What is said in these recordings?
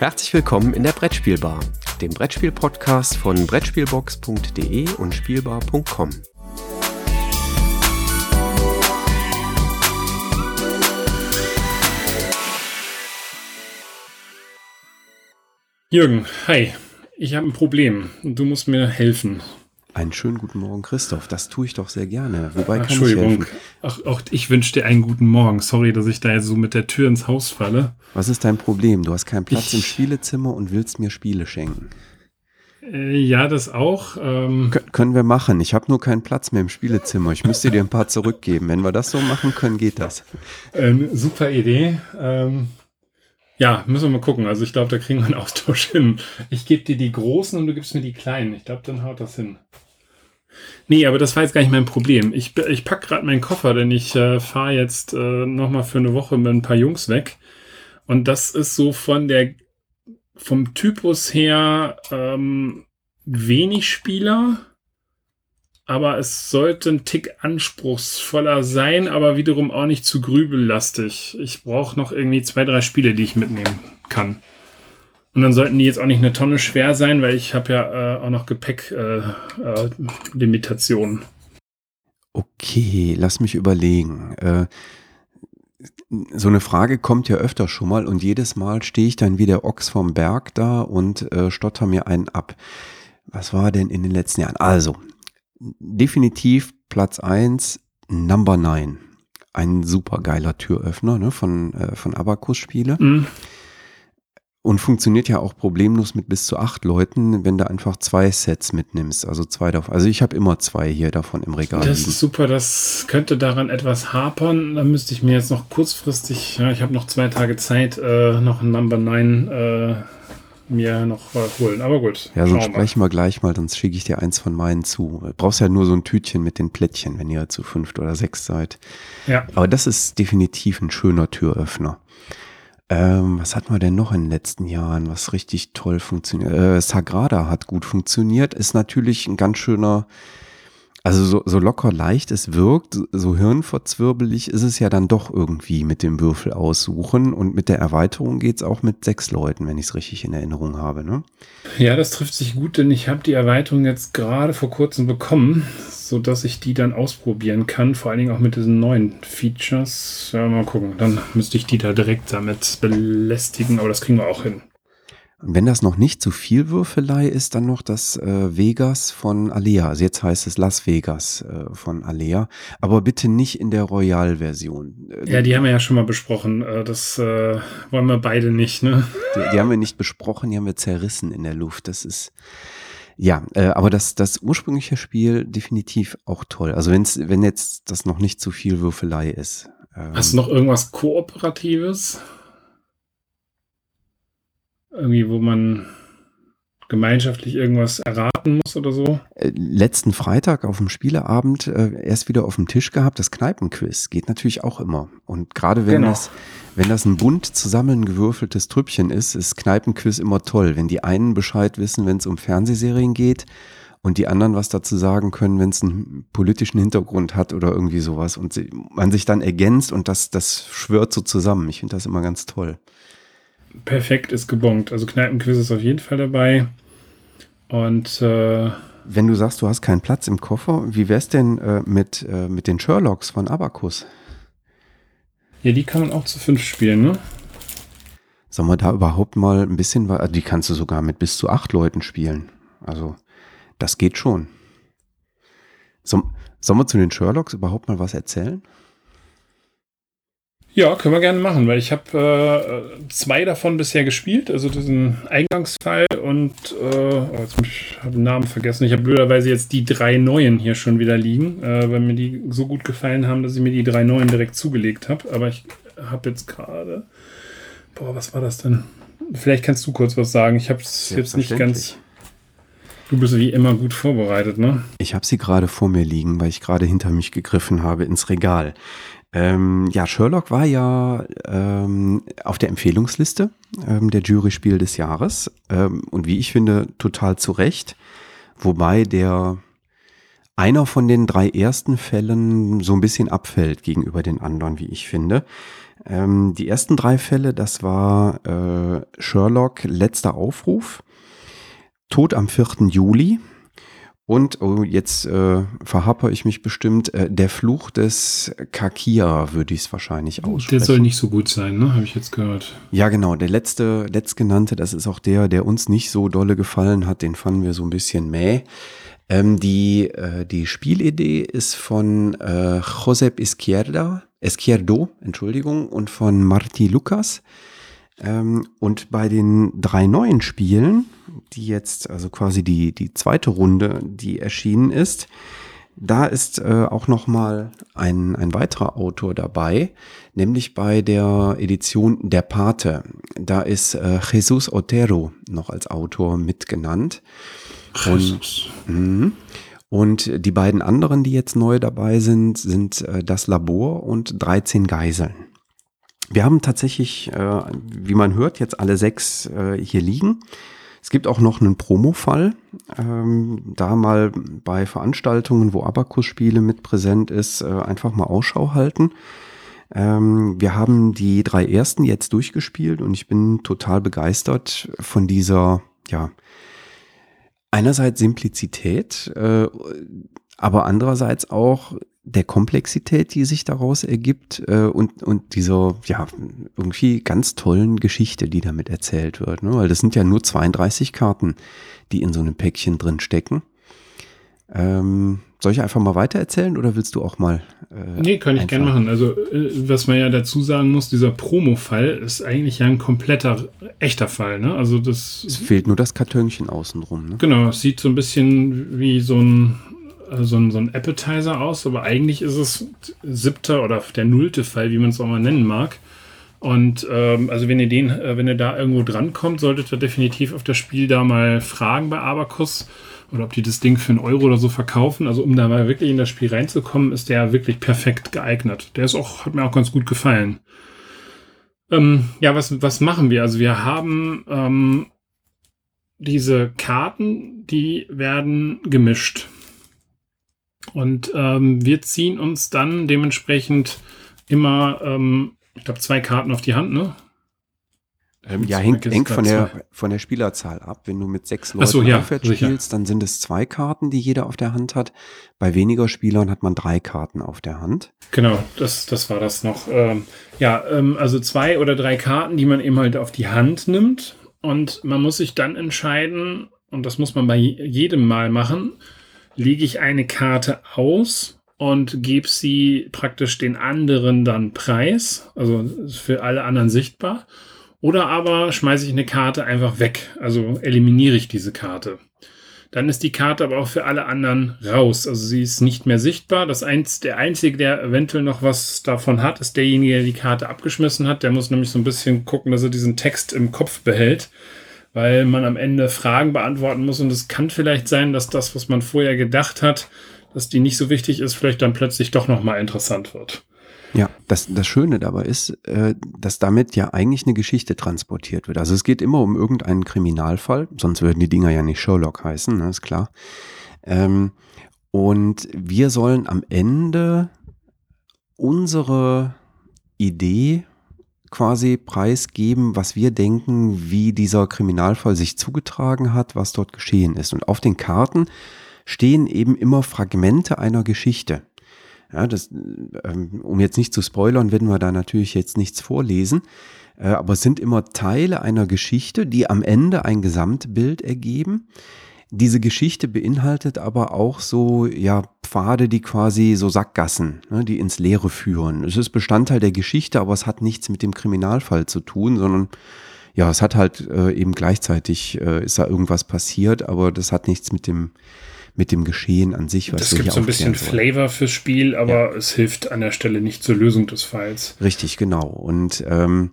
Herzlich willkommen in der Brettspielbar, dem Brettspiel-Podcast von Brettspielbox.de und Spielbar.com. Jürgen, hi. Ich habe ein Problem und du musst mir helfen. Einen schönen guten Morgen, Christoph. Das tue ich doch sehr gerne. Wobei Ach, kann ich Entschuldigung. helfen? Ach, auch ich wünsche dir einen guten Morgen. Sorry, dass ich da jetzt so mit der Tür ins Haus falle. Was ist dein Problem? Du hast keinen Platz Ich- im Spielezimmer und willst mir Spiele schenken. Äh, ja, das auch. Ähm, Kö- können wir machen. Ich habe nur keinen Platz mehr im Spielezimmer. Ich müsste dir ein paar zurückgeben. Wenn wir das so machen können, geht das. ähm, super Idee. Ähm, ja, müssen wir mal gucken. Also ich glaube, da kriegen wir einen Austausch hin. Ich gebe dir die großen und du gibst mir die kleinen. Ich glaube, dann haut das hin. Nee, aber das war jetzt gar nicht mein Problem. Ich, ich pack gerade meinen Koffer, denn ich äh, fahre jetzt äh, nochmal für eine Woche mit ein paar Jungs weg. Und das ist so von der vom Typus her ähm, wenig Spieler, aber es sollte ein Tick anspruchsvoller sein, aber wiederum auch nicht zu grübellastig. Ich brauche noch irgendwie zwei, drei Spiele, die ich mitnehmen kann. Und dann sollten die jetzt auch nicht eine Tonne schwer sein, weil ich habe ja äh, auch noch Gepäck-Limitationen. Äh, Limitationen. Okay, lass mich überlegen. Äh, so eine Frage kommt ja öfter schon mal und jedes Mal stehe ich dann wie der Ochs vom Berg da und äh, stotter mir einen ab. Was war denn in den letzten Jahren? Also, definitiv Platz 1, Number 9. Ein super geiler Türöffner ne, von, äh, von Abacus Spiele. Mhm. Und funktioniert ja auch problemlos mit bis zu acht Leuten, wenn du einfach zwei Sets mitnimmst. Also zwei davon. Also ich habe immer zwei hier davon im Regal Das liegen. ist super, das könnte daran etwas hapern. Da müsste ich mir jetzt noch kurzfristig, ja, ich habe noch zwei Tage Zeit, äh, noch ein Number 9 äh, mir noch äh, holen. Aber gut, Ja, sonst sprechen wir gleich mal, sonst schicke ich dir eins von meinen zu. Du brauchst ja nur so ein Tütchen mit den Plättchen, wenn ihr zu fünft oder sechs seid. Ja, Aber das ist definitiv ein schöner Türöffner. Ähm, was hatten wir denn noch in den letzten Jahren, was richtig toll funktioniert? Äh, Sagrada hat gut funktioniert, ist natürlich ein ganz schöner, also so, so locker leicht es wirkt, so hirnverzwirbelig ist es ja dann doch irgendwie mit dem Würfel aussuchen und mit der Erweiterung geht's auch mit sechs Leuten, wenn ich es richtig in Erinnerung habe. Ne? ja, das trifft sich gut, denn ich habe die Erweiterung jetzt gerade vor kurzem bekommen, so dass ich die dann ausprobieren kann, vor allen Dingen auch mit diesen neuen Features. Ja, mal gucken, dann müsste ich die da direkt damit belästigen, aber das kriegen wir auch hin. Wenn das noch nicht zu viel Würfelei ist, dann noch das äh, Vegas von Alea. Also jetzt heißt es Las Vegas äh, von Alea. Aber bitte nicht in der Royal-Version. Äh, Ja, die haben wir ja schon mal besprochen. Äh, Das äh, wollen wir beide nicht, ne? die, die haben wir nicht besprochen, die haben wir zerrissen in der Luft. Das ist, ja, äh, aber das, das ursprüngliche Spiel definitiv auch toll. Also wenn's, wenn jetzt das noch nicht zu viel Würfelei ist. Ähm, Hast du noch irgendwas Kooperatives? Irgendwie, wo man gemeinschaftlich irgendwas erraten muss oder so? äh, letzten Freitag auf dem Spieleabend äh, erst wieder auf dem Tisch gehabt, das Kneipenquiz. Geht natürlich auch immer. Und gerade wenn Genau. das, wenn das ein bunt zusammengewürfeltes Trüppchen ist, ist Kneipenquiz immer toll. Wenn die einen Bescheid wissen, wenn es um Fernsehserien geht und die anderen was dazu sagen können, wenn es einen politischen Hintergrund hat oder irgendwie sowas und sie, man sich dann ergänzt und das, das schwört so zusammen. Ich finde das immer ganz toll. Perfekt ist gebongt. Also Kneipenquiz ist auf jeden Fall dabei. Und äh, Wenn du sagst, du hast keinen Platz im Koffer, wie wär's denn äh, mit, äh, mit den Sherlocks von Abacus? ja, die kann man auch zu fünf spielen, ne? Sollen wir da überhaupt mal ein bisschen, wa- also die kannst du sogar mit bis zu acht Leuten spielen. Also, das geht schon. Soll, sollen wir zu den Sherlocks überhaupt mal was erzählen? Ja, können wir gerne machen, weil ich habe äh, zwei davon bisher gespielt, also diesen Eingangsfall und äh, oh, jetzt hab ich habe den Namen vergessen. Ich habe blöderweise jetzt die drei neuen hier schon wieder liegen, äh, weil mir die so gut gefallen haben, dass ich mir die drei neuen direkt zugelegt habe. Aber ich habe jetzt gerade, boah, was war das denn? Vielleicht kannst du kurz was sagen. Ich habe es jetzt nicht ganz. Du bist wie immer gut vorbereitet, ne? Ich habe sie gerade vor mir liegen, weil ich gerade hinter mich gegriffen habe ins Regal. Ähm, ja, Sherlock war ja ähm, auf der Empfehlungsliste ähm, der Jury-Spiel des Jahres ähm, und wie ich finde, total zu Recht. Wobei der einer von den drei ersten Fällen so ein bisschen abfällt gegenüber den anderen, wie ich finde. Ähm, die ersten drei Fälle, das war äh, Sherlock letzter Aufruf, Tod am 4. Juli und, oh, jetzt äh, verhapper ich mich bestimmt, äh, der Fluch des Kakia würde ich es wahrscheinlich aussprechen. Der soll nicht so gut sein, ne? Habe ich jetzt gehört. Ja, genau. Der letzte, letztgenannte, das ist auch der, der uns nicht so dolle gefallen hat. Den fanden wir so ein bisschen mäh. Ähm, die, äh, die Spielidee ist von äh, Josep Izquierda, Izquierdo, Entschuldigung, und von Marti Lucas. Ähm, und bei den drei neuen Spielen, die jetzt, also quasi die, die zweite Runde, die erschienen ist, da ist äh, auch noch mal ein, ein weiterer Autor dabei, nämlich bei der Edition Der Pate. Da ist äh, Jesus Otero noch als Autor mitgenannt. Und, mh, und die beiden anderen, die jetzt neu dabei sind, sind äh, Das Labor und 13 Geiseln. Wir haben tatsächlich, äh, wie man hört, jetzt alle sechs äh, hier liegen. Es gibt auch noch einen Promo-Fall. Ähm, da mal bei Veranstaltungen, wo Abakus-Spiele mit präsent ist, äh, einfach mal Ausschau halten. Ähm, wir haben die drei ersten jetzt durchgespielt und ich bin total begeistert von dieser, ja, einerseits Simplizität, äh, aber andererseits auch der Komplexität, die sich daraus ergibt äh, und, und dieser, ja, irgendwie ganz tollen Geschichte, die damit erzählt wird. Ne? Weil das sind ja nur 32 Karten, die in so einem Päckchen drin stecken. Ähm, soll ich einfach mal weiter erzählen oder willst du auch mal? Äh, nee, kann ich gerne machen. Also, äh, was man ja dazu sagen muss, dieser Promo-Fall ist eigentlich ja ein kompletter, echter Fall. Ne? Also, das. Es fehlt nur das Kartönchen außenrum. Ne? Genau, es sieht so ein bisschen wie so ein so ein, so ein Appetizer aus, aber eigentlich ist es siebter oder der nullte Fall, wie man es auch mal nennen mag. Und ähm, also wenn ihr den, äh, wenn ihr da irgendwo drankommt, solltet ihr definitiv auf das Spiel da mal fragen bei Abacus oder ob die das Ding für einen Euro oder so verkaufen. Also um da mal wirklich in das Spiel reinzukommen, ist der wirklich perfekt geeignet. Der ist auch, hat mir auch ganz gut gefallen. Ähm, ja, was, was machen wir? Also wir haben ähm, diese Karten, die werden gemischt. Und ähm, wir ziehen uns dann dementsprechend immer, ähm, ich glaube, zwei Karten auf die Hand, ne? Ähm, ja, hängt, hängt von, der, von der Spielerzahl ab. Wenn du mit sechs Leuten so, ja, aufwärts sicher. spielst, dann sind es zwei Karten, die jeder auf der Hand hat. Bei weniger Spielern hat man drei Karten auf der Hand. Genau, das, das war das noch. Ähm, ja, ähm, also zwei oder drei Karten, die man eben halt auf die Hand nimmt. Und man muss sich dann entscheiden, und das muss man bei jedem Mal machen, lege ich eine Karte aus und gebe sie praktisch den anderen dann preis, also für alle anderen sichtbar. Oder aber schmeiße ich eine Karte einfach weg, also eliminiere ich diese Karte. Dann ist die Karte aber auch für alle anderen raus. Also sie ist nicht mehr sichtbar. Das eins, der Einzige, der eventuell noch was davon hat, ist derjenige, der die Karte abgeschmissen hat. Der muss nämlich so ein bisschen gucken, dass er diesen Text im Kopf behält weil man am Ende Fragen beantworten muss und es kann vielleicht sein, dass das, was man vorher gedacht hat, dass die nicht so wichtig ist, vielleicht dann plötzlich doch nochmal interessant wird. Ja, das, das Schöne dabei ist, äh, dass damit ja eigentlich eine Geschichte transportiert wird. Also es geht immer um irgendeinen Kriminalfall, sonst würden die Dinger ja nicht Sherlock heißen, ne, ist klar. Ähm, und wir sollen am Ende unsere Idee quasi preisgeben, was wir denken, wie dieser Kriminalfall sich zugetragen hat, was dort geschehen ist. Und auf den Karten stehen eben immer Fragmente einer Geschichte. Ja, das, ähm, um jetzt nicht zu spoilern, werden wir da natürlich jetzt nichts vorlesen. Äh, aber es sind immer Teile einer Geschichte, die am Ende ein Gesamtbild ergeben. Diese Geschichte beinhaltet aber auch so, ja, Pfade, die quasi so Sackgassen, ne, die ins Leere führen. Es ist Bestandteil der Geschichte, aber es hat nichts mit dem Kriminalfall zu tun, sondern ja, es hat halt äh, eben gleichzeitig äh, ist da irgendwas passiert, aber das hat nichts mit dem mit dem Geschehen an sich, was das gibt so ein bisschen soll. Flavor fürs Spiel, aber ja. es hilft an der Stelle nicht zur Lösung des Falls. Richtig, genau. Und ähm,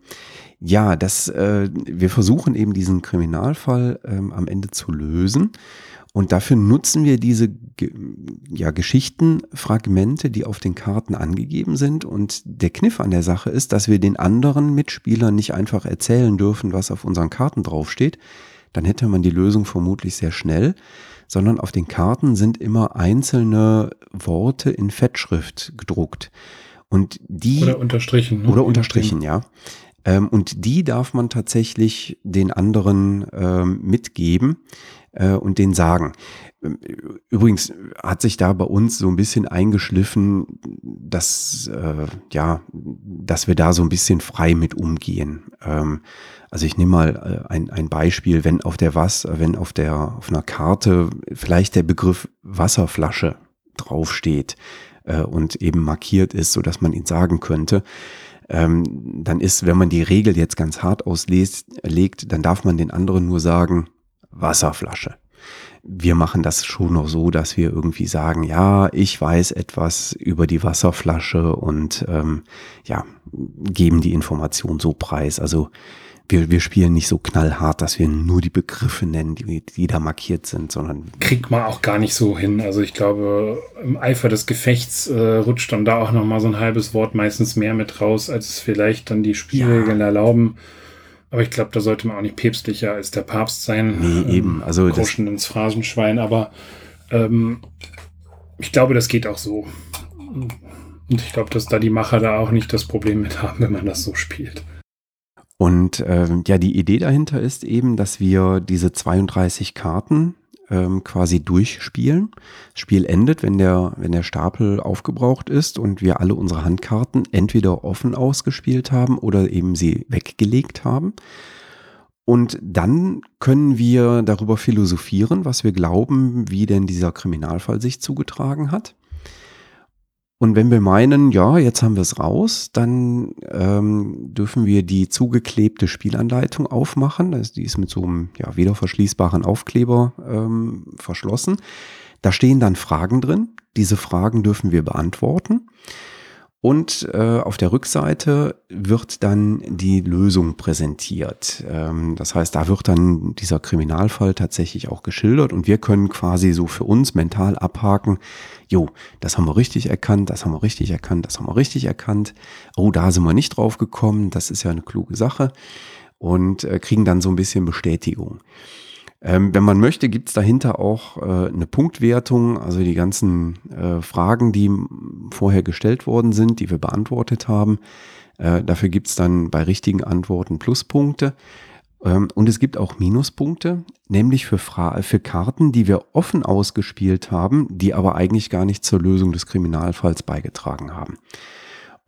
ja, das, äh, wir versuchen eben diesen Kriminalfall ähm, am Ende zu lösen. Und dafür nutzen wir diese ja, Geschichtenfragmente, die auf den Karten angegeben sind. Und der Kniff an der Sache ist, dass wir den anderen Mitspielern nicht einfach erzählen dürfen, was auf unseren Karten draufsteht. Dann hätte man die Lösung vermutlich sehr schnell, sondern auf den Karten sind immer einzelne Worte in Fettschrift gedruckt. Und die. Oder unterstrichen. Ne? Oder unterstrichen, ja. Ähm, und die darf man tatsächlich den anderen ähm, mitgeben äh, und den sagen. Ähm, übrigens hat sich da bei uns so ein bisschen eingeschliffen, dass, äh, ja, dass wir da so ein bisschen frei mit umgehen. Ähm, also ich nehme mal äh, ein, ein Beispiel, wenn auf der was, wenn auf der, auf einer Karte vielleicht der Begriff Wasserflasche draufsteht äh, und eben markiert ist, so dass man ihn sagen könnte, ähm, dann ist, wenn man die Regel jetzt ganz hart auslegt, dann darf man den anderen nur sagen, Wasserflasche. Wir machen das schon noch so, dass wir irgendwie sagen, ja, ich weiß etwas über die Wasserflasche und ähm, ja, geben die Information so preis. Also wir, wir spielen nicht so knallhart, dass wir nur die Begriffe nennen, die, die da markiert sind, sondern. Kriegt man auch gar nicht so hin. Also ich glaube, im Eifer des Gefechts äh, rutscht dann da auch nochmal so ein halbes Wort meistens mehr mit raus, als es vielleicht dann die Spielregeln ja. erlauben. Aber ich glaube, da sollte man auch nicht päpstlicher als der Papst sein. Nee, ähm, eben. Also Groschen ins Phrasenschwein. Aber ähm, ich glaube, das geht auch so. Und ich glaube, dass da die Macher da auch nicht das Problem mit haben, wenn man das so spielt. Und ähm, ja, die Idee dahinter ist eben, dass wir diese 32 Karten ähm, quasi durchspielen. Das Spiel endet, wenn der, wenn der Stapel aufgebraucht ist und wir alle unsere Handkarten entweder offen ausgespielt haben oder eben sie weggelegt haben. Und dann können wir darüber philosophieren, was wir glauben, wie denn dieser Kriminalfall sich zugetragen hat. Und wenn wir meinen, ja, jetzt haben wir es raus, dann ähm, dürfen wir die zugeklebte Spielanleitung aufmachen. Also die ist mit so einem ja, wiederverschließbaren Aufkleber ähm, verschlossen. Da stehen dann Fragen drin. Diese Fragen dürfen wir beantworten. Und äh, auf der Rückseite wird dann die Lösung präsentiert. Ähm, das heißt, da wird dann dieser Kriminalfall tatsächlich auch geschildert und wir können quasi so für uns mental abhaken, jo, das haben wir richtig erkannt, das haben wir richtig erkannt, das haben wir richtig erkannt. Oh, da sind wir nicht drauf gekommen, das ist ja eine kluge Sache und äh, kriegen dann so ein bisschen Bestätigung. Ähm, wenn man möchte, gibt es dahinter auch äh, eine Punktwertung, also die ganzen äh, Fragen, die vorher gestellt worden sind, die wir beantwortet haben. Äh, dafür gibt es dann bei richtigen Antworten Pluspunkte. Ähm, und es gibt auch Minuspunkte, nämlich für, Fra für Karten, die wir offen ausgespielt haben, die aber eigentlich gar nicht zur Lösung des Kriminalfalls beigetragen haben.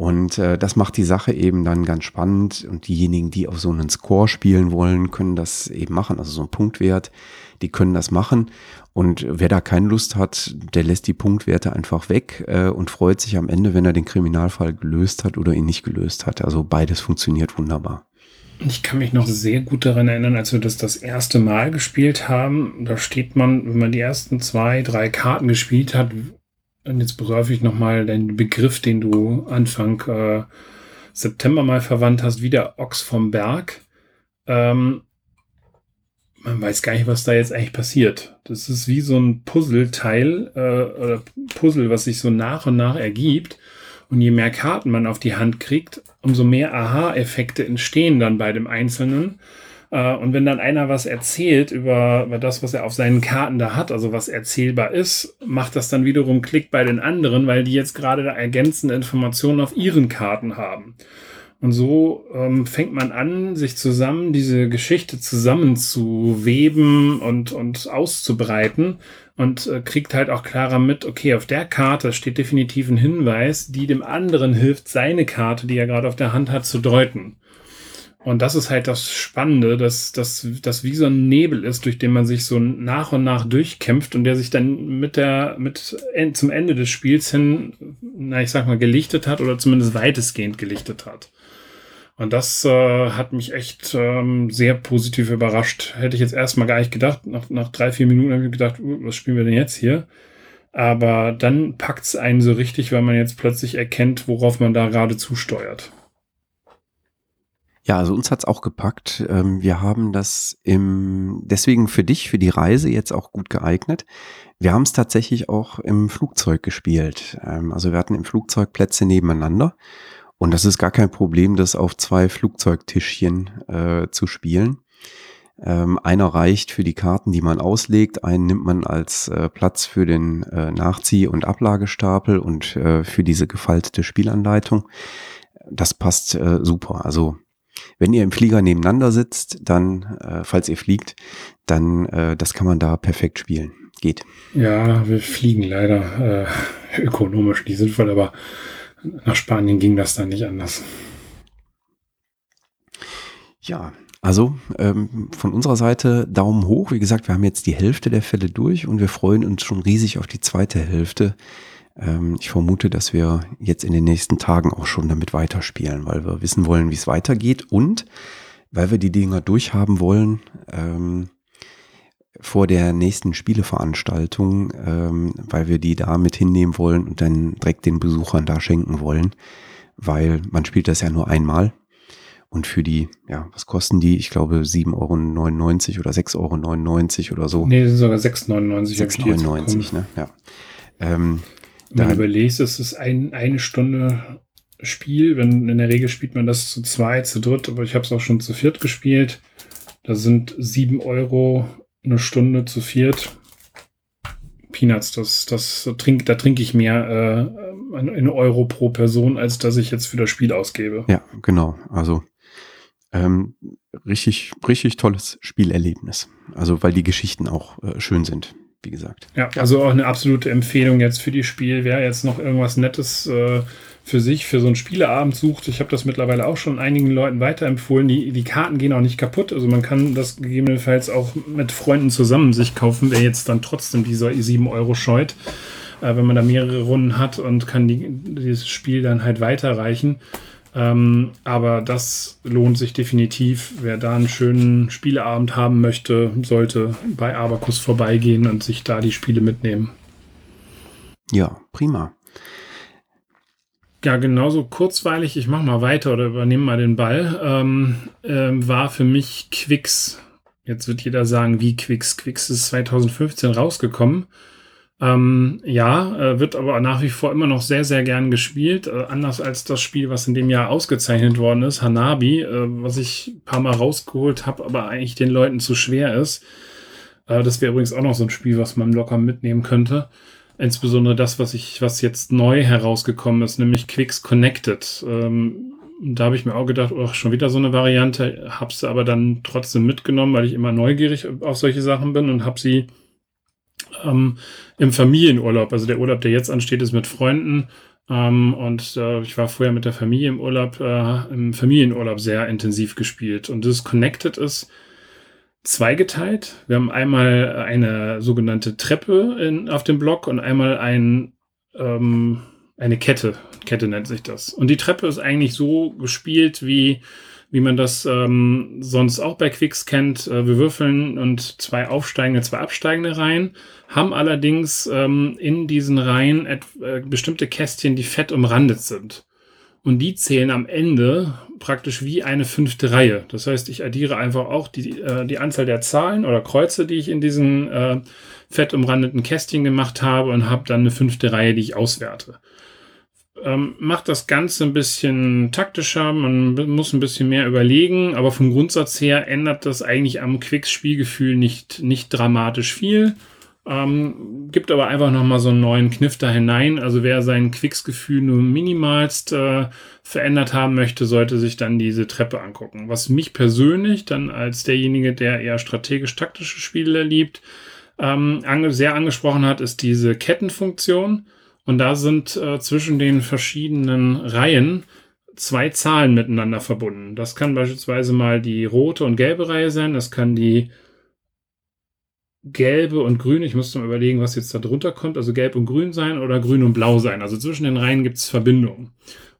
Und äh, das macht die Sache eben dann ganz spannend. Und diejenigen, die auf so einen Score spielen wollen, können das eben machen. Also so ein Punktwert, die können das machen. Und wer da keine Lust hat, der lässt die Punktwerte einfach weg äh, und freut sich am Ende, wenn er den Kriminalfall gelöst hat oder ihn nicht gelöst hat. Also beides funktioniert wunderbar. Ich kann mich noch sehr gut daran erinnern, als wir das das erste Mal gespielt haben. Da steht man, wenn man die ersten zwei, drei Karten gespielt hat, und jetzt begreife ich nochmal den Begriff, den du Anfang äh, September mal verwandt hast, wieder Ochs vom Berg. Ähm, man weiß gar nicht, was da jetzt eigentlich passiert. Das ist wie so ein Puzzleteil äh, oder Puzzle, was sich so nach und nach ergibt. Und je mehr Karten man auf die Hand kriegt, umso mehr Aha-Effekte entstehen dann bei dem Einzelnen. Äh, und wenn dann einer was erzählt über, über das, was er auf seinen Karten da hat, also was erzählbar ist, macht das dann wiederum Klick bei den anderen, weil die jetzt gerade ergänzende Informationen auf ihren Karten haben. Und so ähm, fängt man an, sich zusammen diese Geschichte zusammenzuweben und, und auszubreiten und äh, kriegt halt auch klarer mit, okay, auf der Karte steht definitiv ein Hinweis, die dem anderen hilft, seine Karte, die er gerade auf der Hand hat, zu deuten. Und das ist halt das Spannende, dass das dass wie so ein Nebel ist, durch den man sich so nach und nach durchkämpft und der sich dann mit der mit zum Ende des Spiels hin, na ich sag mal gelichtet hat oder zumindest weitestgehend gelichtet hat. Und das äh, hat mich echt ähm, sehr positiv überrascht. Hätte ich jetzt erstmal gar nicht gedacht. Nach, nach drei, vier Minuten habe ich gedacht, uh, was spielen wir denn jetzt hier? Aber dann packt es einen so richtig, weil man jetzt plötzlich erkennt, worauf man da gerade zusteuert. Ja, also uns hat's auch gepackt. Ähm, wir haben das im, deswegen für dich, für die Reise jetzt auch gut geeignet. Wir haben es tatsächlich auch im Flugzeug gespielt. Ähm, also wir hatten im Flugzeug Plätze nebeneinander. Und das ist gar kein Problem, das auf zwei Flugzeugtischchen äh, zu spielen. Ähm, einer reicht für die Karten, die man auslegt. Einen nimmt man als äh, Platz für den äh, Nachzieh- und Ablagestapel und äh, für diese gefaltete Spielanleitung. Das passt äh, super. Also wenn ihr im Flieger nebeneinander sitzt, dann, äh, falls ihr fliegt, dann äh, das kann man da perfekt spielen. Geht. Ja, wir fliegen leider äh, ökonomisch nicht sinnvoll, aber nach Spanien ging das dann nicht anders. Ja, also ähm, von unserer Seite Daumen hoch. Wie gesagt, wir haben jetzt die Hälfte der Fälle durch und wir freuen uns schon riesig auf die zweite Hälfte. Ähm, ich vermute, dass wir jetzt in den nächsten Tagen auch schon damit weiterspielen, weil wir wissen wollen, wie es weitergeht und weil wir die Dinger durchhaben wollen ähm, vor der nächsten Spieleveranstaltung, ähm, weil wir die da mit hinnehmen wollen und dann direkt den Besuchern da schenken wollen, weil man spielt das ja nur einmal und für die, ja, was kosten die? Ich glaube 7,99 Euro oder 6,99 Euro oder so. Nee, das sind sogar 6,99 Euro. 6,99, ne? Ja. Ähm, wenn du überlegst, es ist ein, eine Stunde Spiel. Wenn, in der Regel spielt man das zu zweit, zu dritt, aber ich habe es auch schon zu viert gespielt. Da sind 7 Euro eine Stunde zu viert. Peanuts, das, das trink, da trinke ich mehr äh, eine Euro pro Person, als dass ich jetzt für das Spiel ausgebe. Ja, genau. Also ähm, richtig, richtig tolles Spielerlebnis. Also weil die Geschichten auch äh, schön sind, wie gesagt. Ja, also auch eine absolute Empfehlung jetzt für die Spiel. Wer jetzt noch irgendwas Nettes äh, für sich, für so einen Spieleabend sucht, ich habe das mittlerweile auch schon einigen Leuten weiterempfohlen. Die, die Karten gehen auch nicht kaputt. Also man kann das gegebenenfalls auch mit Freunden zusammen sich kaufen, wer jetzt dann trotzdem diese 7 Euro scheut. Äh, wenn man da mehrere Runden hat und kann die, dieses Spiel dann halt weiterreichen. Ähm, aber das lohnt sich definitiv. Wer da einen schönen Spieleabend haben möchte, sollte bei Abacus vorbeigehen und sich da die Spiele mitnehmen. Ja, prima. Ja, genauso kurzweilig, ich mache mal weiter oder übernehme mal den Ball, ähm, ähm, war für mich Quicks. Jetzt wird jeder sagen, wie Quicks. Quicks ist 2015 rausgekommen. Ähm, ja, äh, wird aber nach wie vor immer noch sehr, sehr gern gespielt. Äh, anders als das Spiel, was in dem Jahr ausgezeichnet worden ist, Hanabi, äh, was ich ein paar Mal rausgeholt habe, aber eigentlich den Leuten zu schwer ist. Äh, das wäre übrigens auch noch so ein Spiel, was man locker mitnehmen könnte. Insbesondere das, was ich, was jetzt neu herausgekommen ist, nämlich Quicks Connected. Ähm, da habe ich mir auch gedacht, oh, schon wieder so eine Variante, hab's aber dann trotzdem mitgenommen, weil ich immer neugierig auf solche Sachen bin und habe sie ähm, im Familienurlaub. Also der Urlaub, der jetzt ansteht, ist mit Freunden. Ähm, und äh, ich war vorher mit der Familie im Urlaub, äh, im Familienurlaub sehr intensiv gespielt. Und das Connected ist zweigeteilt. Wir haben einmal eine sogenannte Treppe in, auf dem Block und einmal ein, ähm, eine Kette. Kette nennt sich das. Und die Treppe ist eigentlich so gespielt wie wie man das ähm, sonst auch bei Quicks kennt. Äh, wir würfeln und zwei aufsteigende, zwei absteigende Reihen, haben allerdings ähm, in diesen Reihen äh, bestimmte Kästchen, die fett umrandet sind. Und die zählen am Ende praktisch wie eine fünfte Reihe. Das heißt, ich addiere einfach auch die, äh, die Anzahl der Zahlen oder Kreuze, die ich in diesen äh, fett umrandeten Kästchen gemacht habe und habe dann eine fünfte Reihe, die ich auswerte ähm, macht das Ganze ein bisschen taktischer, man muss ein bisschen mehr überlegen, aber vom Grundsatz her ändert das eigentlich am Quicks-Spielgefühl nicht, nicht dramatisch viel. Ähm, gibt aber einfach nochmal so einen neuen Kniff da hinein. Also wer sein Quicks-Gefühl nur minimalst äh, verändert haben möchte, sollte sich dann diese Treppe angucken. Was mich persönlich dann als derjenige, der eher strategisch-taktische Spiele liebt, ähm, ange sehr angesprochen hat, ist diese Kettenfunktion. Und da sind äh, zwischen den verschiedenen Reihen zwei Zahlen miteinander verbunden. Das kann beispielsweise mal die rote und gelbe Reihe sein. Das kann die gelbe und grüne, ich muss mal überlegen, was jetzt da drunter kommt, also gelb und grün sein oder grün und blau sein. Also zwischen den Reihen gibt es Verbindungen.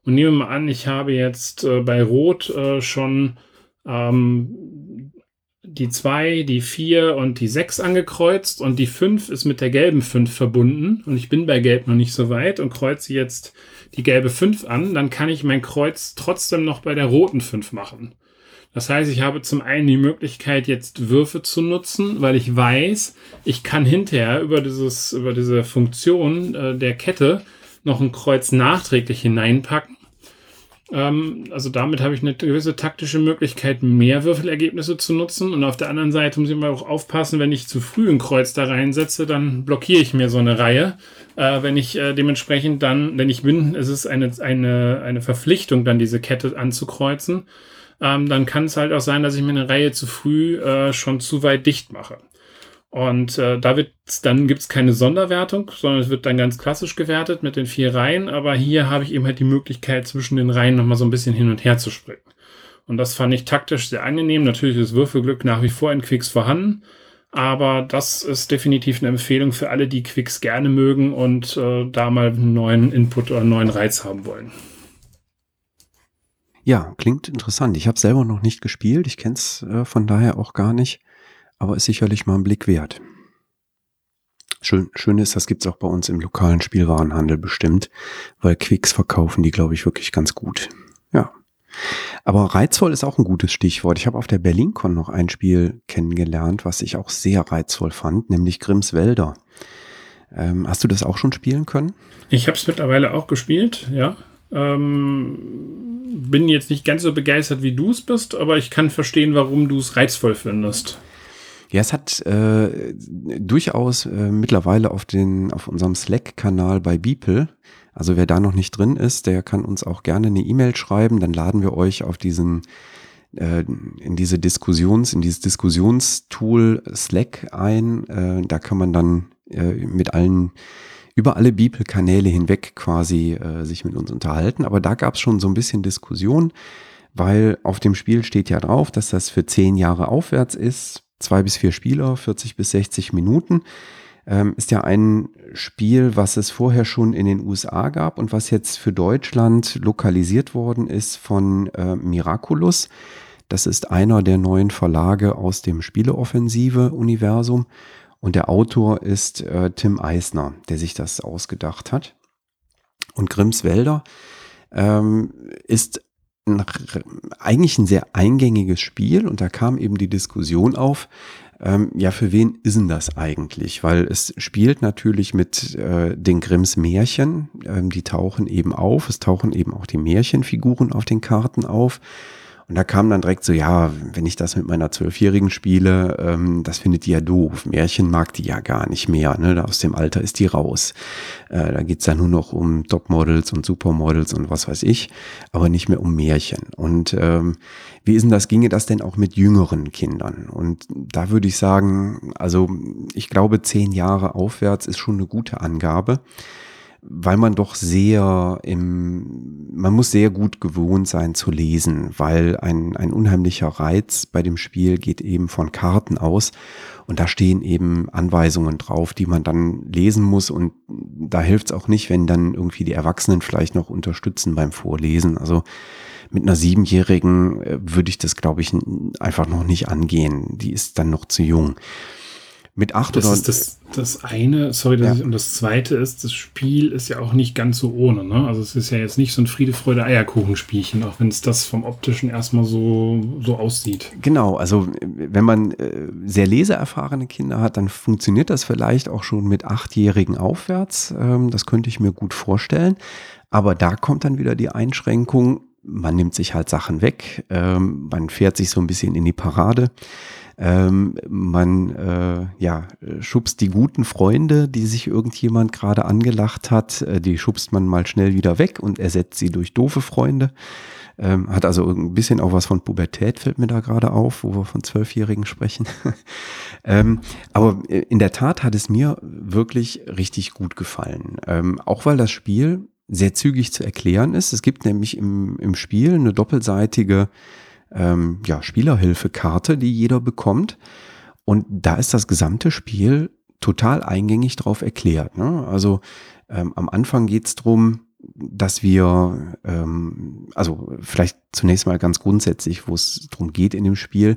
Und nehmen wir mal an, ich habe jetzt äh, bei Rot äh, schon ähm, die 2, die 4 und die 6 angekreuzt und die 5 ist mit der gelben 5 verbunden und ich bin bei Gelb noch nicht so weit und kreuze jetzt die gelbe 5 an, dann kann ich mein Kreuz trotzdem noch bei der roten 5 machen. Das heißt, ich habe zum einen die Möglichkeit, jetzt Würfe zu nutzen, weil ich weiß, ich kann hinterher über, dieses, über diese Funktion äh, der Kette noch ein Kreuz nachträglich hineinpacken also damit habe ich eine gewisse taktische Möglichkeit, mehr Würfelergebnisse zu nutzen. Und auf der anderen Seite muss ich mal auch aufpassen, wenn ich zu früh ein Kreuz da reinsetze, dann blockiere ich mir so eine Reihe. Äh, wenn ich äh, dementsprechend dann, denn ich bin, es ist eine, eine, eine Verpflichtung, dann diese Kette anzukreuzen. Ähm, dann kann es halt auch sein, dass ich mir eine Reihe zu früh äh, schon zu weit dicht mache. Und äh, da wird dann gibt's keine Sonderwertung, sondern es wird dann ganz klassisch gewertet mit den vier Reihen. Aber hier habe ich eben halt die Möglichkeit, zwischen den Reihen nochmal so ein bisschen hin und her zu springen. Und das fand ich taktisch sehr angenehm. Natürlich ist Würfelglück nach wie vor in Quicks vorhanden. Aber das ist definitiv eine Empfehlung für alle, die Quicks gerne mögen und äh, da mal einen neuen Input oder einen neuen Reiz haben wollen. Ja, klingt interessant. Ich habe selber noch nicht gespielt. Ich kenne es äh, von daher auch gar nicht aber ist sicherlich mal ein Blick wert. Schön, schön ist, das gibt's auch bei uns im lokalen Spielwarenhandel bestimmt, weil Quicks verkaufen die, glaube ich, wirklich ganz gut. Ja. Aber reizvoll ist auch ein gutes Stichwort. Ich habe auf der BerlinCon noch ein Spiel kennengelernt, was ich auch sehr reizvoll fand, nämlich Grimms Wälder. Ähm, hast du das auch schon spielen können? Ich habe es mittlerweile auch gespielt, ja. Ähm, bin jetzt nicht ganz so begeistert, wie du es bist, aber ich kann verstehen, warum du es reizvoll findest. Ja, es hat äh, durchaus äh, mittlerweile auf, den, auf unserem Slack-Kanal bei Beeple, also wer da noch nicht drin ist, der kann uns auch gerne eine E-Mail schreiben, dann laden wir euch auf diesen äh, in diese Diskussions, in dieses Diskussionstool Slack ein. Äh, da kann man dann äh, mit allen über alle Beeple-Kanäle hinweg quasi äh, sich mit uns unterhalten. Aber da gab es schon so ein bisschen Diskussion, weil auf dem Spiel steht ja drauf, dass das für zehn Jahre aufwärts ist zwei bis vier Spieler, 40 bis 60 Minuten. Ähm, ist ja ein Spiel, was es vorher schon in den USA gab und was jetzt für Deutschland lokalisiert worden ist von äh, Miraculous. Das ist einer der neuen Verlage aus dem Spieleoffensive-Universum. Und der Autor ist äh, Tim Eisner, der sich das ausgedacht hat. Und Grimms Wälder ähm, ist ein, eigentlich ein sehr eingängiges Spiel und da kam eben die Diskussion auf, ähm, ja, für wen ist denn das eigentlich? Weil es spielt natürlich mit äh, den Grimms Märchen, ähm, die tauchen eben auf, es tauchen eben auch die Märchenfiguren auf den Karten auf. Und da kam dann direkt so, ja, wenn ich das mit meiner Zwölfjährigen spiele, ähm, das findet die ja doof. Märchen mag die ja gar nicht mehr. Ne? Aus dem Alter ist die raus. Äh, da geht's dann nur noch um Topmodels und Supermodels und was weiß ich, aber nicht mehr um Märchen. Und ähm, wie ist denn das, ginge das denn auch mit jüngeren Kindern? Und da würde ich sagen, also ich glaube, zehn Jahre aufwärts ist schon eine gute Angabe weil man doch sehr im, man muss sehr gut gewohnt sein zu lesen, weil ein, ein unheimlicher Reiz bei dem Spiel geht eben von Karten aus und da stehen eben Anweisungen drauf, die man dann lesen muss und da hilft es auch nicht, wenn dann irgendwie die Erwachsenen vielleicht noch unterstützen beim Vorlesen. Also mit einer Siebenjährigen äh, würde ich das, glaube ich, einfach noch nicht angehen. Die ist dann noch zu jung mit acht das oder. Ist das, das eine, sorry, das ja. ist, und das zweite ist, das Spiel ist ja auch nicht ganz so ohne, ne? Also es ist ja jetzt nicht so ein Friede, Freude, Eierkuchenspielchen, auch wenn es das vom optischen erstmal so, so aussieht. Genau, also wenn man äh, sehr leseerfahrene Kinder hat, dann funktioniert das vielleicht auch schon mit Achtjährigen aufwärts. Ähm, das könnte ich mir gut vorstellen. Aber da kommt dann wieder die Einschränkung, man nimmt sich halt Sachen weg, ähm, man fährt sich so ein bisschen in die Parade. Ähm, man äh, ja, schubst die guten Freunde, die sich irgendjemand gerade angelacht hat, äh, die schubst man mal schnell wieder weg und ersetzt sie durch doofe Freunde. Ähm, hat also ein bisschen auch was von Pubertät, fällt mir da gerade auf, wo wir von Zwölfjährigen sprechen. ähm, aber in der Tat hat es mir wirklich richtig gut gefallen. Ähm, auch weil das Spiel sehr zügig zu erklären ist. Es gibt nämlich im, im Spiel eine doppelseitige ähm, ja, Spielerhilfekarte, die jeder bekommt. Und da ist das gesamte Spiel total eingängig drauf erklärt. Ne? Also ähm, am Anfang geht's drum, dass wir, ähm, also vielleicht zunächst mal ganz grundsätzlich, wo es drum geht in dem Spiel,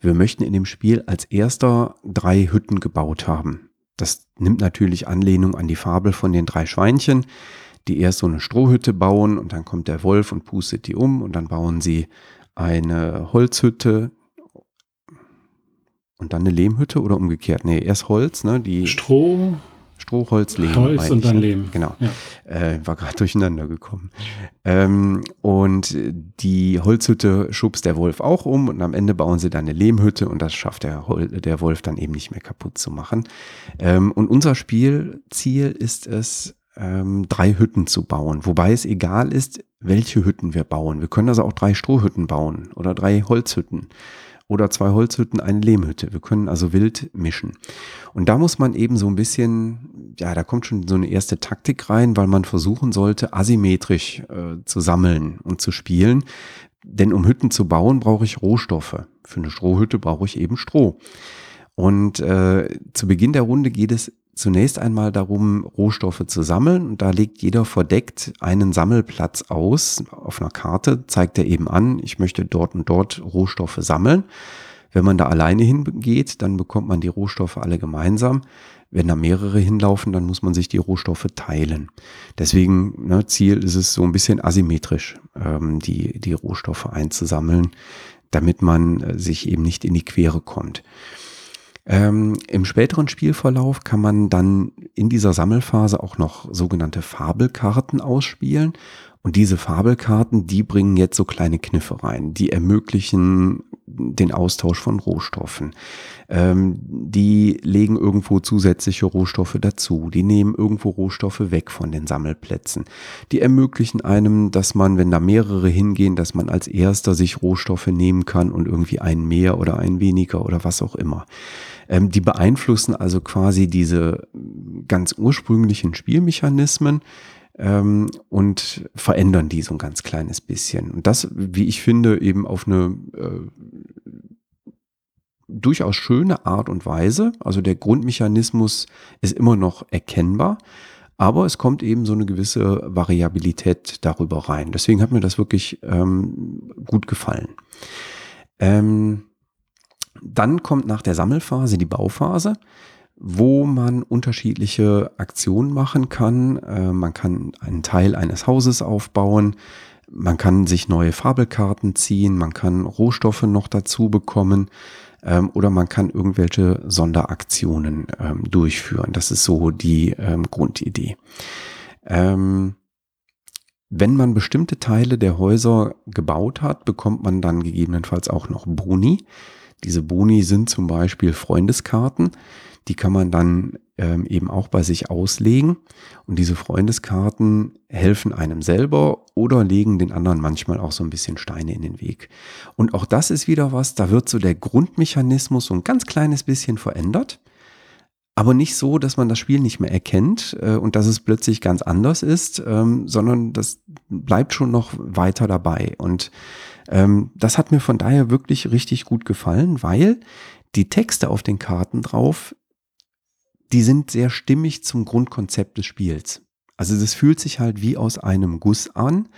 wir möchten in dem Spiel als erster drei Hütten gebaut haben. Das nimmt natürlich Anlehnung an die Fabel von den drei Schweinchen, die erst so eine Strohhütte bauen und dann kommt der Wolf und pustet die um und dann bauen sie eine Holzhütte und dann eine Lehmhütte oder umgekehrt? Nee, erst Holz, ne? Die Stroh. Stroh, Holz, Lehm. Holz und dann ne? Lehm. Genau. Ja. Äh, war gerade durcheinander gekommen. Ähm, und die Holzhütte schubst der Wolf auch um und am Ende bauen sie dann eine Lehmhütte und das schafft der, der Wolf dann eben nicht mehr kaputt zu machen. Ähm, und unser Spielziel ist es, ähm, drei Hütten zu bauen, wobei es egal ist, welche Hütten wir bauen. Wir können also auch drei Strohhütten bauen oder drei Holzhütten oder zwei Holzhütten, eine Lehmhütte. Wir können also wild mischen. Und da muss man eben so ein bisschen, ja, da kommt schon so eine erste Taktik rein, weil man versuchen sollte, asymmetrisch äh, zu sammeln und zu spielen. Denn um Hütten zu bauen, brauche ich Rohstoffe. Für eine Strohhütte brauche ich eben Stroh. Und äh, zu Beginn der Runde geht es zunächst einmal darum, Rohstoffe zu sammeln. Und da legt jeder verdeckt einen Sammelplatz aus. Auf einer Karte zeigt er eben an, ich möchte dort und dort Rohstoffe sammeln. Wenn man da alleine hingeht, dann bekommt man die Rohstoffe alle gemeinsam. Wenn da mehrere hinlaufen, dann muss man sich die Rohstoffe teilen. Deswegen, ne, Ziel ist es so ein bisschen asymmetrisch, ähm, die, die Rohstoffe einzusammeln, damit man äh, sich eben nicht in die Quere kommt. Ähm, Im späteren Spielverlauf kann man dann in dieser Sammelphase auch noch sogenannte Fabelkarten ausspielen. Und diese Fabelkarten, die bringen jetzt so kleine Kniffe rein. Die ermöglichen den Austausch von Rohstoffen. Ähm, die legen irgendwo zusätzliche Rohstoffe dazu. Die nehmen irgendwo Rohstoffe weg von den Sammelplätzen. Die ermöglichen einem, dass man, wenn da mehrere hingehen, dass man als erster sich Rohstoffe nehmen kann und irgendwie einen mehr oder einen weniger oder was auch immer. Ähm, die beeinflussen also quasi diese ganz ursprünglichen Spielmechanismen ähm, und verändern die so ein ganz kleines bisschen. Und das, wie ich finde, eben auf eine äh, durchaus schöne Art und Weise. Also der Grundmechanismus ist immer noch erkennbar, aber es kommt eben so eine gewisse Variabilität darüber rein. Deswegen hat mir das wirklich ähm, gut gefallen. Ähm, dann kommt nach der Sammelphase die Bauphase, wo man unterschiedliche Aktionen machen kann. Äh, man kann einen Teil eines Hauses aufbauen, man kann sich neue Fabelkarten ziehen, man kann Rohstoffe noch dazu bekommen ähm, oder man kann irgendwelche Sonderaktionen ähm, durchführen. Das ist so die ähm, Grundidee. Wenn man bestimmte Teile der Häuser gebaut hat, bekommt man dann gegebenenfalls auch noch Boni. Diese Boni sind zum Beispiel Freundeskarten. Die kann man dann ähm, eben auch bei sich auslegen. Und diese Freundeskarten helfen einem selber oder legen den anderen manchmal auch so ein bisschen Steine in den Weg. Und auch das ist wieder was, da wird so der Grundmechanismus so ein ganz kleines bisschen verändert. Aber nicht so, dass man das Spiel nicht mehr erkennt äh, und dass es plötzlich ganz anders ist, ähm, sondern das bleibt schon noch weiter dabei. Und ähm, das hat mir von daher wirklich richtig gut gefallen, weil die Texte auf den Karten drauf, die sind sehr stimmig zum Grundkonzept des Spiels. Also das fühlt sich halt wie aus einem Guss an,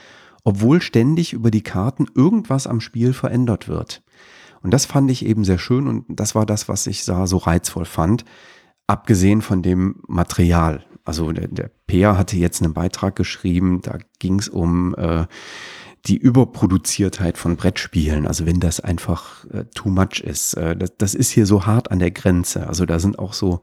obwohl ständig über die Karten irgendwas am Spiel verändert wird. Und das fand ich eben sehr schön und das war das, was ich da so reizvoll fand, abgesehen von dem Material. Also der, der Peer hatte jetzt einen Beitrag geschrieben, da ging es um äh, die Überproduziertheit von Brettspielen, also wenn das einfach äh, too much ist, äh, das, das ist hier so hart an der Grenze. Also da sind auch so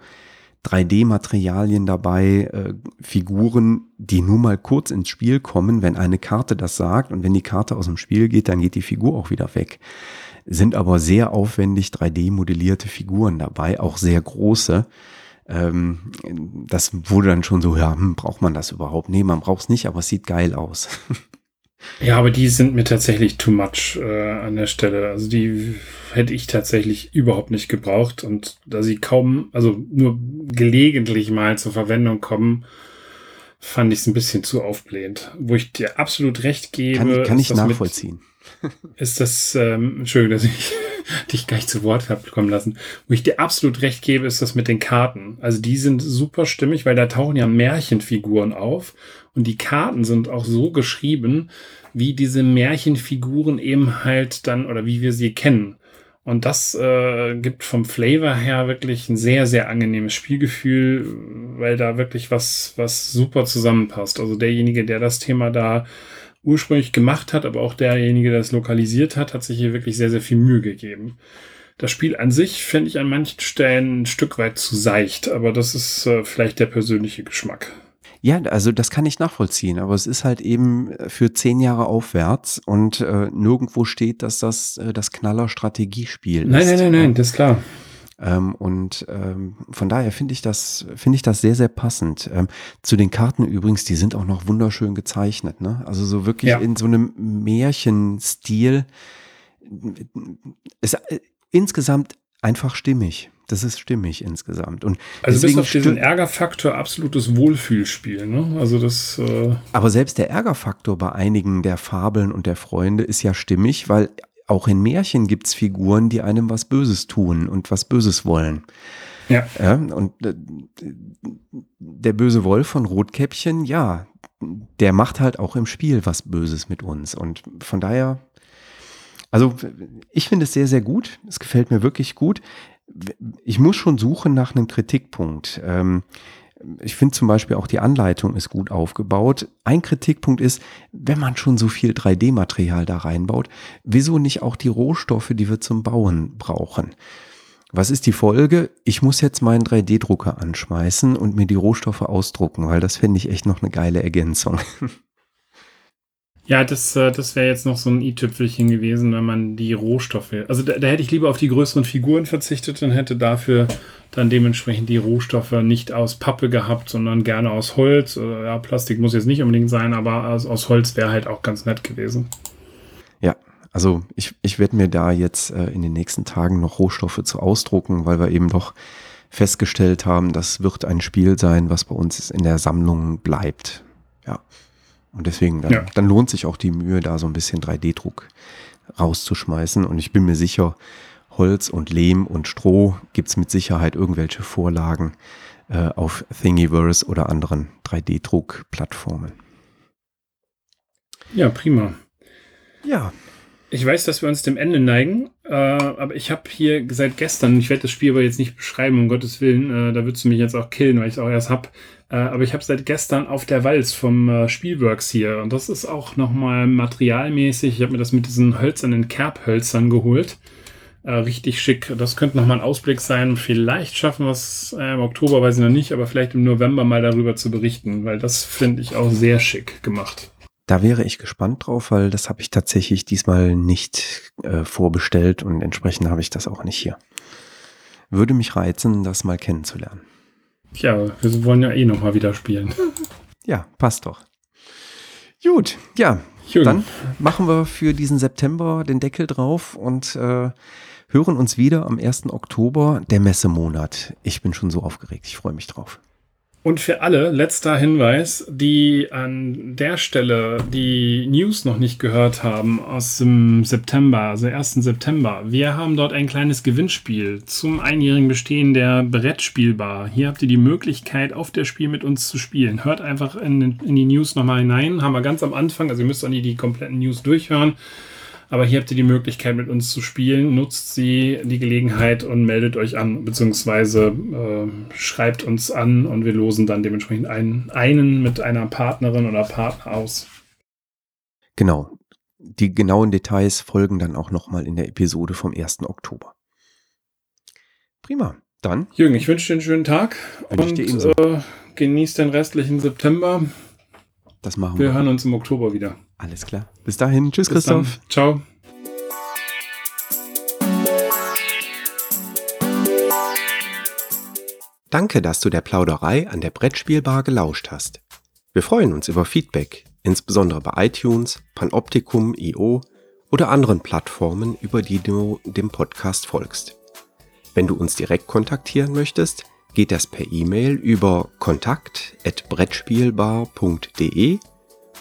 3D-Materialien dabei, äh, Figuren, die nur mal kurz ins Spiel kommen, wenn eine Karte das sagt und wenn die Karte aus dem Spiel geht, dann geht die Figur auch wieder weg. Sind aber sehr aufwendig 3D-modellierte Figuren dabei, auch sehr große. Ähm, das wurde dann schon so, ja, hm, braucht man das überhaupt? Nee, man braucht es nicht, aber es sieht geil aus. Ja, aber die sind mir tatsächlich too much äh, an der Stelle. Also die hätte ich tatsächlich überhaupt nicht gebraucht. Und da sie kaum, also nur gelegentlich mal zur Verwendung kommen, fand ich es ein bisschen zu aufblähend. Wo ich dir absolut recht gebe. Kann, kann ich nachvollziehen. Mit, ist das, ähm, Entschuldigung, dass ich dich gar nicht zu Wort kommen lassen. Wo ich dir absolut recht gebe, ist das mit den Karten. Also die sind super stimmig, weil da tauchen ja Märchenfiguren auf. Und die Karten sind auch so geschrieben, wie diese Märchenfiguren eben halt dann oder wie wir sie kennen. Und das äh, gibt vom Flavor her wirklich ein sehr, sehr angenehmes Spielgefühl, weil da wirklich was, was super zusammenpasst. Also derjenige, der das Thema da ursprünglich gemacht hat, aber auch derjenige, der es lokalisiert hat, hat sich hier wirklich sehr, sehr viel Mühe gegeben. Das Spiel an sich fände ich an manchen Stellen ein Stück weit zu seicht, aber das ist äh, vielleicht der persönliche Geschmack. Ja, also das kann ich nachvollziehen, aber es ist halt eben für zehn Jahre aufwärts und äh, nirgendwo steht, dass das äh, das Knaller-Strategiespiel ist. Nein, nein, nein, nein, das ist klar. Ähm, und ähm, von daher finde ich das, finde ich das sehr, sehr passend. Ähm, zu den Karten übrigens, die sind auch noch wunderschön gezeichnet, ne? Also so wirklich Ja. in so einem Märchenstil. Ist äh, insgesamt einfach stimmig. Das ist stimmig insgesamt. Und Also bis auf diesen Ärgerfaktor absolutes Wohlfühlspiel. Ne? Also das, äh, Aber selbst der Ärgerfaktor bei einigen der Fabeln und der Freunde ist ja stimmig, weil auch in Märchen gibt's Figuren, die einem was Böses tun und was Böses wollen. ja. Ja, und äh, der böse Wolf von Rotkäppchen, ja, der macht halt auch im Spiel was Böses mit uns. Und von daher, also ich finde es sehr, sehr gut. Es gefällt mir wirklich gut. Ich muss schon suchen nach einem Kritikpunkt. Ähm, ich finde zum Beispiel auch die Anleitung ist gut aufgebaut. Ein Kritikpunkt ist, wenn man schon so viel 3D-Material da reinbaut, wieso nicht auch die Rohstoffe, die wir zum Bauen brauchen? Was ist die Folge? Ich muss jetzt meinen 3D-Drucker anschmeißen und mir die Rohstoffe ausdrucken, weil das fände ich echt noch eine geile Ergänzung. Ja, das, äh, das wäre jetzt noch so ein i-Tüpfelchen gewesen, wenn man die Rohstoffe. Also da, da hätte ich lieber auf die größeren Figuren verzichtet und hätte dafür dann dementsprechend die Rohstoffe nicht aus Pappe gehabt, sondern gerne aus Holz. Oder, ja, Plastik muss jetzt nicht unbedingt sein, aber aus, aus Holz wäre halt auch ganz nett gewesen. Ja, also ich, ich werde mir da jetzt äh, in den nächsten Tagen noch Rohstoffe zu ausdrucken, weil wir eben doch festgestellt haben, das wird ein Spiel sein, was bei uns in der Sammlung bleibt. Ja. Und deswegen, dann, Ja. dann lohnt sich auch die Mühe, da so ein bisschen 3D-Druck rauszuschmeißen. Und ich bin mir sicher, Holz und Lehm und Stroh gibt's mit Sicherheit irgendwelche Vorlagen äh, auf Thingiverse oder anderen 3D-Druck-Plattformen. Ja, prima. Ja, Ich weiß, dass wir uns dem Ende neigen, äh, aber ich habe hier seit gestern, ich werde das Spiel aber jetzt nicht beschreiben, um Gottes Willen, äh, da würdest du mich jetzt auch killen, weil ich es auch erst hab. Äh, aber ich habe seit gestern auf der Walz vom äh, Spielworks hier und das ist auch nochmal materialmäßig. Ich habe mir das mit diesen hölzernen Kerbhölzern geholt. Äh, richtig schick. Das könnte nochmal ein Ausblick sein. Vielleicht schaffen wir es äh, im Oktober, weiß ich noch nicht, aber vielleicht im November mal darüber zu berichten, weil das finde ich auch sehr schick gemacht. Da wäre ich gespannt drauf, weil das habe ich tatsächlich diesmal nicht äh, vorbestellt und entsprechend habe ich das auch nicht hier. Würde mich reizen, das mal kennenzulernen. Tja, wir wollen ja eh nochmal wieder spielen. Ja, passt doch. Gut, ja, Jürgen. dann machen wir für diesen September den Deckel drauf und äh, hören uns wieder am 1. Oktober, der Messemonat. Ich bin schon so aufgeregt, ich freue mich drauf. Und für alle, letzter Hinweis, die an der Stelle die News noch nicht gehört haben aus dem September, also 1. September. Wir haben dort ein kleines Gewinnspiel zum einjährigen Bestehen der Brettspielbar. Hier habt ihr die Möglichkeit, auf der Spiel mit uns zu spielen. Hört einfach in, in die News nochmal hinein. Haben wir ganz am Anfang, also ihr müsst auch nie die kompletten News durchhören. Aber hier habt ihr die Möglichkeit, mit uns zu spielen. Nutzt sie die Gelegenheit und meldet euch an, beziehungsweise äh, schreibt uns an und wir losen dann dementsprechend einen, einen mit einer Partnerin oder Partner aus. Genau. Die genauen Details folgen dann auch nochmal in der Episode vom 1. Oktober. Prima. Dann Jürgen, ich wünsche dir einen schönen Tag und ebenso. äh, genießt den restlichen September. das machen Wir wir. hören uns im Oktober wieder. Alles klar. Bis dahin. Tschüss, Bis dann. Christoph. Ciao. Danke, dass du der Plauderei an der Brettspielbar gelauscht hast. Wir freuen uns über Feedback, insbesondere bei iTunes, Panoptikum, IO oder anderen Plattformen, über die du dem Podcast folgst. Wenn du uns direkt kontaktieren möchtest, geht das per E-Mail über kontakt@brettspielbar.de